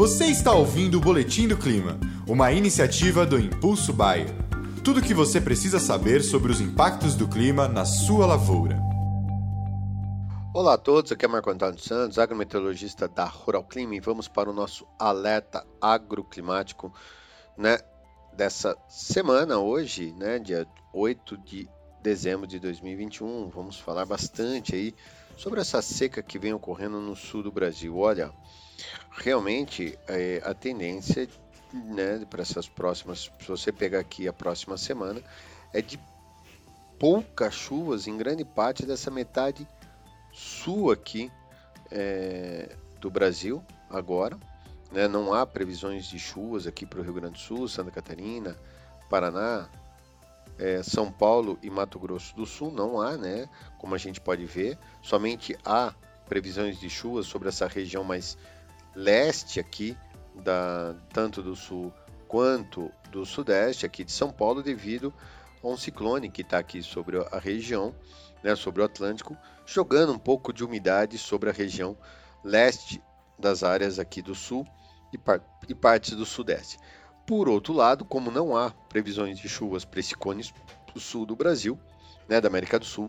Você está ouvindo o Boletim do Clima, uma iniciativa do Impulso Bayer. Tudo o que você precisa saber sobre os impactos do clima na sua lavoura. Olá a todos, aqui é Marco Antônio Santos, agrometeorologista da Rural Clima e vamos para o nosso alerta agroclimático né, dessa semana, hoje, né, dia 8 de dezembro de 2021. Vamos falar bastante aí sobre essa seca que vem ocorrendo no sul do Brasil. Olha, realmente é, a tendência né, para essas próximas, se você pegar aqui a próxima semana, é de poucas chuvas em grande parte dessa metade sul aqui é, do Brasil agora. Né, não há previsões de chuvas aqui para o Rio Grande do Sul, Santa Catarina, Paraná, é, São Paulo e Mato Grosso do Sul não há, né? Como a gente pode ver, somente há previsões de chuvas sobre essa região mais leste aqui, da, tanto do sul quanto do sudeste aqui de São Paulo, devido a um ciclone que está aqui sobre a região, né, sobre o Atlântico, jogando um pouco de umidade sobre a região leste das áreas aqui do sul e, par e partes do sudeste. Por outro lado, como não há previsões de chuvas para esse cone sul do Brasil, né, da América do Sul,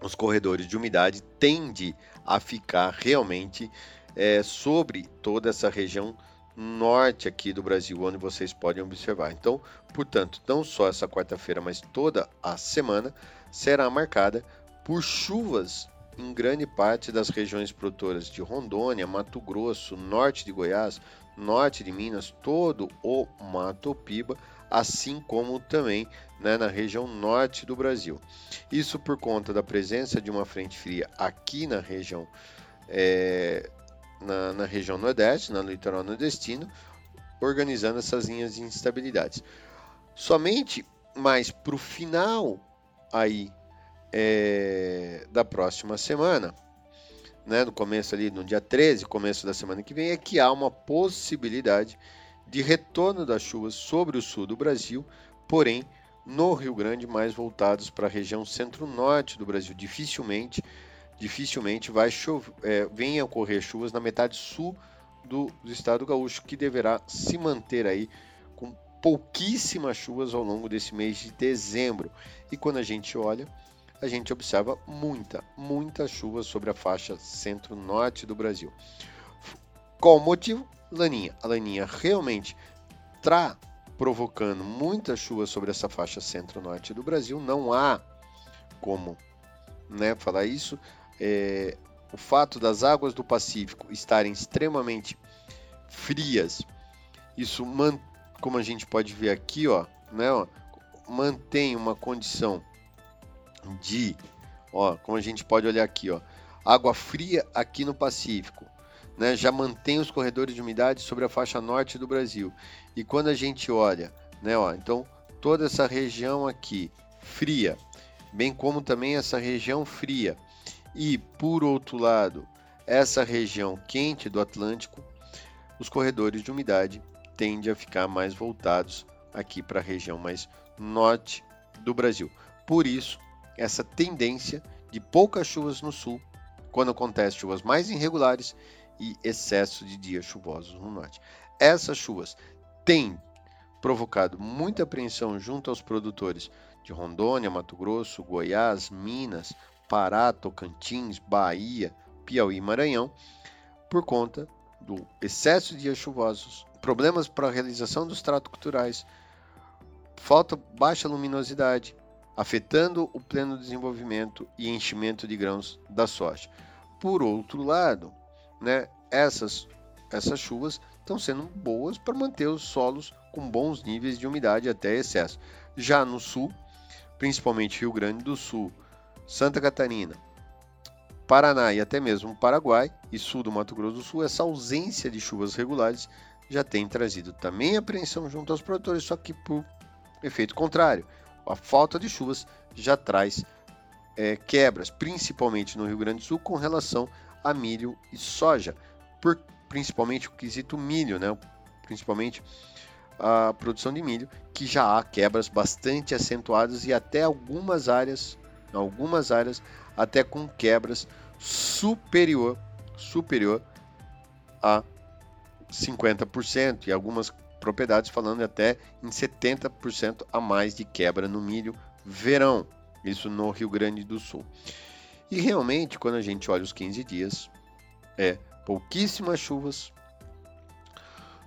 os corredores de umidade tendem a ficar realmente é, sobre toda essa região norte aqui do Brasil, onde vocês podem observar. Então, portanto, não só essa quarta-feira, mas toda a semana será marcada por chuvas em grande parte das regiões produtoras de Rondônia, Mato Grosso, norte de Goiás, norte de Minas, todo o Mato Piba, assim como também né, na região norte do Brasil. Isso por conta da presença de uma frente fria aqui na região é, na, na, região nordeste, na litoral nordestino, organizando essas linhas de instabilidades. Somente mais para o final aí é, da próxima semana, né, no começo ali, no dia 13, começo da semana que vem, é que há uma possibilidade de retorno das chuvas sobre o sul do Brasil, porém no Rio Grande mais voltados para a região centro-norte do Brasil. Dificilmente, dificilmente vai chover, é, venha ocorrer chuvas na metade sul do, do estado gaúcho, que deverá se manter aí com pouquíssimas chuvas ao longo desse mês de dezembro. E quando a gente olha, a gente observa muita, muita chuva sobre a faixa centro-norte do Brasil. Qual o motivo? Laninha. A laninha realmente está provocando muita chuva sobre essa faixa centro-norte do Brasil. Não há como né, falar isso. É, o fato das águas do Pacífico estarem extremamente frias, isso, como a gente pode ver aqui, ó, né, ó, mantém uma condição de, ó, como a gente pode olhar aqui, ó, água fria aqui no Pacífico, né, já mantém os corredores de umidade sobre a faixa norte do Brasil. E quando a gente olha, né, ó, então toda essa região aqui fria, bem como também essa região fria. E por outro lado, essa região quente do Atlântico, os corredores de umidade tendem a ficar mais voltados aqui para a região mais norte do Brasil. Por isso, essa tendência de poucas chuvas no sul, quando acontece chuvas mais irregulares e excesso de dias chuvosos no norte. Essas chuvas têm provocado muita apreensão junto aos produtores de Rondônia, Mato Grosso, Goiás, Minas, Pará, Tocantins, Bahia, Piauí e Maranhão, por conta do excesso de dias chuvosos, problemas para a realização dos tratos culturais, falta baixa luminosidade, afetando o pleno desenvolvimento e enchimento de grãos da soja. Por outro lado, né, essas, essas chuvas estão sendo boas para manter os solos com bons níveis de umidade até excesso. Já no sul, principalmente Rio Grande do Sul, Santa Catarina, Paraná e até mesmo Paraguai e sul do Mato Grosso do Sul, essa ausência de chuvas regulares já tem trazido também apreensão junto aos produtores, só que por efeito contrário a falta de chuvas já traz é, quebras, principalmente no Rio Grande do Sul, com relação a milho e soja, por, principalmente o quesito milho, né? principalmente a produção de milho, que já há quebras bastante acentuadas e até algumas áreas, algumas áreas até com quebras superior, superior a 50% e algumas propriedades falando até em 70% a mais de quebra no milho verão, isso no Rio Grande do Sul. E realmente, quando a gente olha os 15 dias, é pouquíssimas chuvas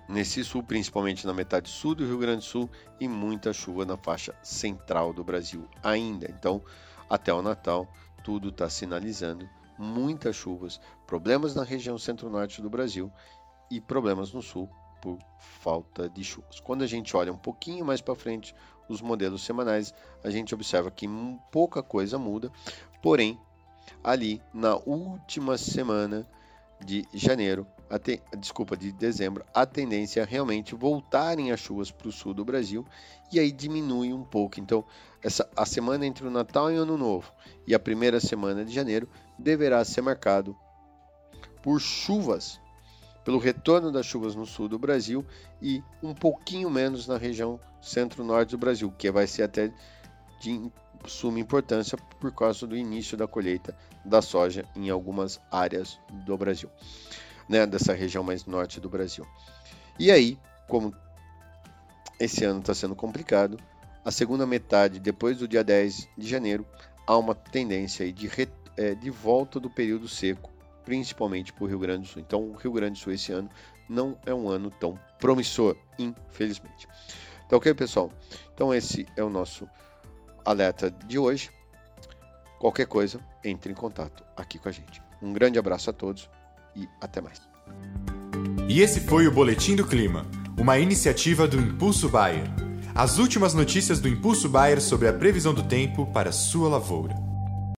nesse sul, principalmente na metade sul do Rio Grande do Sul, e muita chuva na faixa central do Brasil ainda. Então, até o Natal, tudo está sinalizando muitas chuvas, problemas na região centro-norte do Brasil e problemas no sul por falta de chuvas. Quando a gente olha um pouquinho mais para frente os modelos semanais, a gente observa que pouca coisa muda, porém, ali na última semana de janeiro, te, desculpa, de dezembro, a tendência é realmente voltarem as chuvas para o sul do Brasil e aí diminui um pouco. Então, essa, a semana entre o Natal e o Ano Novo e a primeira semana de janeiro deverá ser marcado por chuvas, pelo retorno das chuvas no sul do Brasil e um pouquinho menos na região centro-norte do Brasil, que vai ser até de suma importância por causa do início da colheita da soja em algumas áreas do Brasil, né, dessa região mais norte do Brasil. E aí, como esse ano está sendo complicado, a segunda metade, depois do dia 10 de janeiro, há uma tendência de, é, de volta do período seco, principalmente para o Rio Grande do Sul. Então, o Rio Grande do Sul esse ano não é um ano tão promissor, infelizmente. Tá ok, pessoal? Então, esse é o nosso alerta de hoje. Qualquer coisa, entre em contato aqui com a gente. Um grande abraço a todos e até mais. E esse foi o Boletim do Clima, uma iniciativa do Impulso Bayer. As últimas notícias do Impulso Bayer sobre a previsão do tempo para sua lavoura.